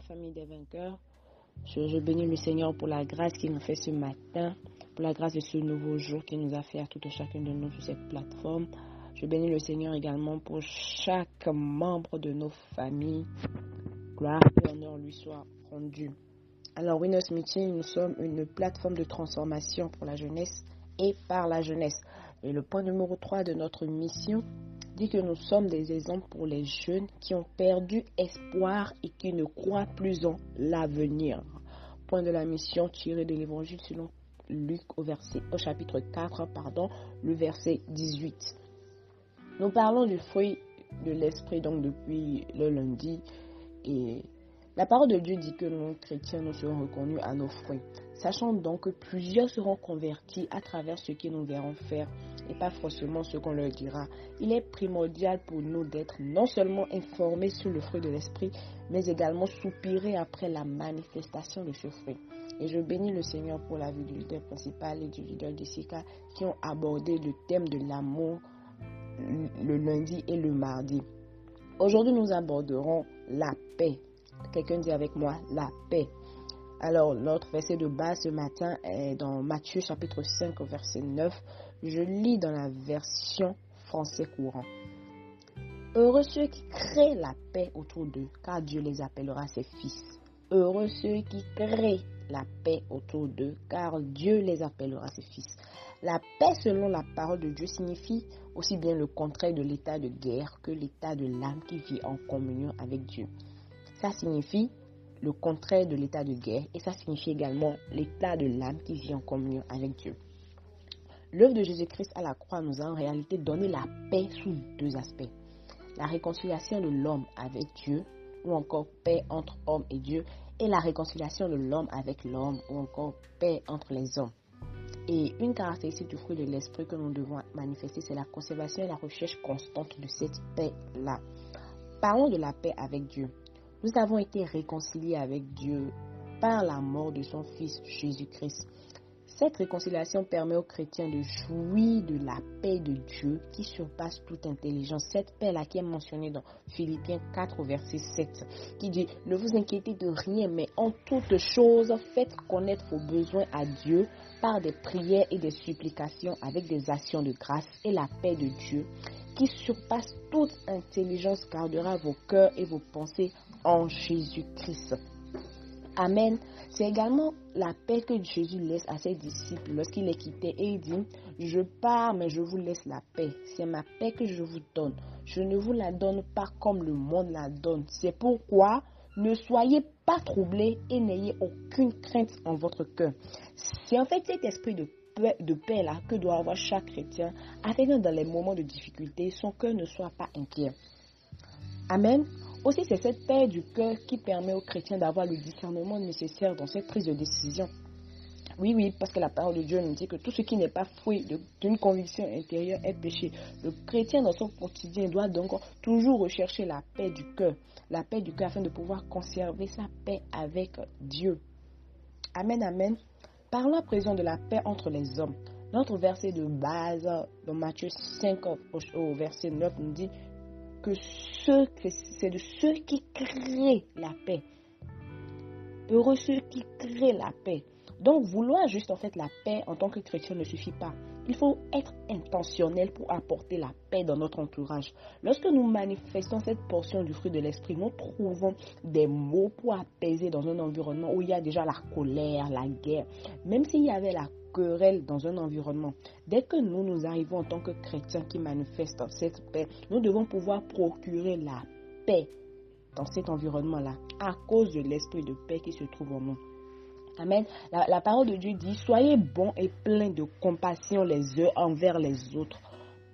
Famille des vainqueurs. Je, bénis le Seigneur pour la grâce qu'il nous fait ce matin, pour la grâce de ce nouveau jour qu'il nous a fait à tout et chacun de nous sur cette plateforme. Je bénis le Seigneur également pour chaque membre de nos familles. Gloire et honneur lui soit rendu. Alors, Winners Meeting, nous sommes une plateforme de transformation pour la jeunesse et par la jeunesse. Et le point numéro 3 de notre mission dit que nous sommes des exemples pour les jeunes qui ont perdu espoir et qui ne croient plus en l'avenir. Point de la mission tiré de l'évangile selon Luc au, verset, au chapitre 4, pardon, le verset 18. Nous parlons du fruit de l'esprit donc depuis le lundi et la parole de Dieu dit que nous, chrétiens, nous serons reconnus à nos fruits. Sachant donc que plusieurs seront convertis à travers ce que nous verrons faire et pas forcément ce qu'on leur dira. Il est primordial pour nous d'être non seulement informés sur le fruit de l'esprit, mais également soupirer après la manifestation de ce fruit. Et je bénis le Seigneur pour la vie du leader principal et du leader Jessica qui ont abordé le thème de l'amour le lundi et le mardi. Aujourd'hui, nous aborderons la paix. Quelqu'un dit avec moi la paix. Alors, notre verset de base ce matin est dans Matthieu chapitre 5 verset 9. Je lis dans la version français courant. Heureux ceux qui créent la paix autour d'eux, car Dieu les appellera ses fils. Heureux ceux qui créent la paix autour d'eux, car Dieu les appellera ses fils. La paix, selon la parole de Dieu, signifie aussi bien le contraire de l'état de guerre que l'état de l'âme qui vit en communion avec Dieu. Ça signifie le contraire de l'état de guerre et ça signifie également l'état de l'âme qui vit en communion avec Dieu. L'œuvre de Jésus-Christ à la croix nous a en réalité donné la paix sous deux aspects. La réconciliation de l'homme avec Dieu, ou encore paix entre homme et Dieu, et la réconciliation de l'homme avec l'homme, ou encore paix entre les hommes. Et une caractéristique du fruit de l'esprit que nous devons manifester, c'est la conservation et la recherche constante de cette paix-là. Parlons de la paix avec Dieu. Nous avons été réconciliés avec Dieu par la mort de son Fils Jésus-Christ. Cette réconciliation permet aux chrétiens de jouir de la paix de Dieu qui surpasse toute intelligence. Cette paix-là qui est mentionnée dans Philippiens 4 verset 7 qui dit Ne vous inquiétez de rien mais en toutes choses faites connaître vos besoins à Dieu par des prières et des supplications avec des actions de grâce et la paix de Dieu qui surpasse toute intelligence gardera vos cœurs et vos pensées en Jésus-Christ. Amen. C'est également la paix que Jésus laisse à ses disciples lorsqu'il les quittait et il dit, je pars mais je vous laisse la paix. C'est ma paix que je vous donne. Je ne vous la donne pas comme le monde la donne. C'est pourquoi ne soyez pas troublés et n'ayez aucune crainte en votre cœur. C'est en fait cet esprit de paix, de paix là que doit avoir chaque chrétien afin que dans les moments de difficulté, son cœur ne soit pas inquiet. Amen. Aussi, c'est cette paix du cœur qui permet aux chrétiens d'avoir le discernement nécessaire dans cette prise de décision. Oui, oui, parce que la parole de Dieu nous dit que tout ce qui n'est pas fruit d'une conviction intérieure est péché. Le chrétien dans son quotidien doit donc toujours rechercher la paix du cœur, la paix du cœur afin de pouvoir conserver sa paix avec Dieu. Amen, amen. Parlons à présent de la paix entre les hommes. Notre verset de base dans Matthieu 5 au verset 9 nous dit que c'est de ceux qui créent la paix. Heureux ceux qui créent la paix. Donc vouloir juste en fait la paix en tant que chrétien ne suffit pas. Il faut être intentionnel pour apporter la paix dans notre entourage. Lorsque nous manifestons cette portion du fruit de l'esprit, nous trouvons des mots pour apaiser dans un environnement où il y a déjà la colère, la guerre. Même s'il y avait la querelle dans un environnement. Dès que nous nous arrivons en tant que chrétiens qui manifestent cette paix, nous devons pouvoir procurer la paix dans cet environnement-là à cause de l'esprit de paix qui se trouve en nous. Amen. La, parole de Dieu dit, soyez bons et pleins de compassion les uns envers les autres.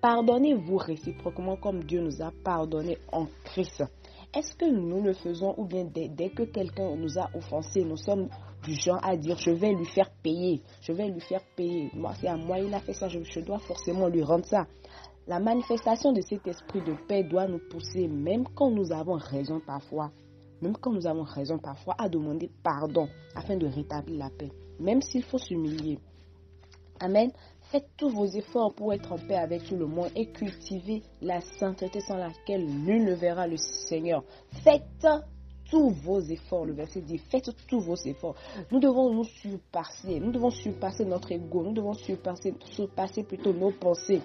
Pardonnez-vous réciproquement comme Dieu nous a pardonné en Christ. Est-ce que nous le faisons ou bien dès, que quelqu'un nous a offensé, nous sommes du genre à dire je vais lui faire payer, je vais lui faire payer. Moi, c'est à moi, il a fait ça, je dois forcément lui rendre ça. La manifestation de cet esprit de paix doit nous pousser, même quand nous avons raison parfois, même quand nous avons raison parfois, à demander pardon afin de rétablir la paix, même s'il faut s'humilier. Amen. Faites tous vos efforts pour être en paix avec tout le monde et cultivez la sainteté sans laquelle nul ne verra le Seigneur. Faites tous vos efforts. Le verset dit, faites tous vos efforts. Nous devons nous surpasser. Nous devons surpasser notre ego. Nous devons surpasser, surpasser plutôt nos pensées.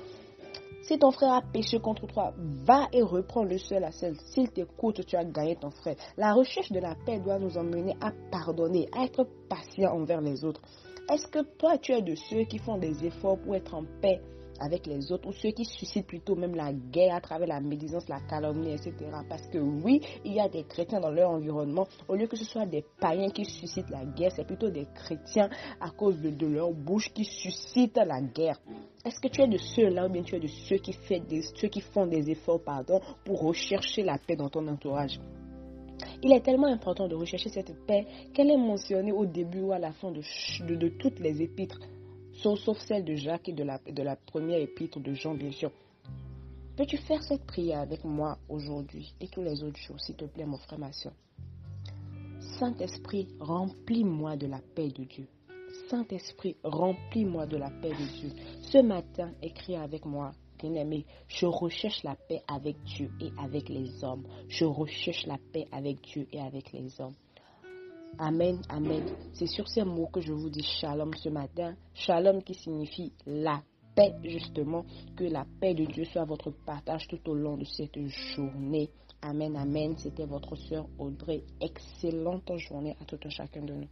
Si ton frère a péché contre toi, va et reprends le seul à seul. S'il t'écoute, tu as gagné ton frère. La recherche de la paix doit nous emmener à pardonner, à être patient envers les autres. Est-ce que toi, tu es de ceux qui font des efforts pour être en paix avec les autres ou ceux qui suscitent plutôt même la guerre à travers la médisance, la calomnie, etc. Parce que oui, il y a des chrétiens dans leur environnement. Au lieu que ce soit des païens qui suscitent la guerre, c'est plutôt des chrétiens à cause de, leur bouche qui suscitent la guerre. Est-ce que tu es de ceux-là ou bien tu es de ceux qui, ceux qui font des efforts pardon, pour rechercher la paix dans ton entourage? Il est tellement important de rechercher cette paix qu'elle est mentionnée au début ou à la fin de, toutes les épîtres sauf, celle de Jacques et de la, de la première épître de Jean, bien sûr. Peux-tu faire cette prière avec moi aujourd'hui et tous les autres jours, s'il te plaît, mon frère, ma Saint-Esprit, remplis-moi de la paix de Dieu. Saint-Esprit, remplis-moi de la paix de Dieu. Ce matin, écris avec moi, bien-aimé, je recherche la paix avec Dieu et avec les hommes. Je recherche la paix avec Dieu et avec les hommes. Amen, amen. C'est sur ces mots que je vous dis shalom ce matin. Shalom qui signifie la paix, justement. Que la paix de Dieu soit votre partage tout au long de cette journée. Amen, amen. C'était votre soeur Audrey. Excellente journée à tout un chacun de nous.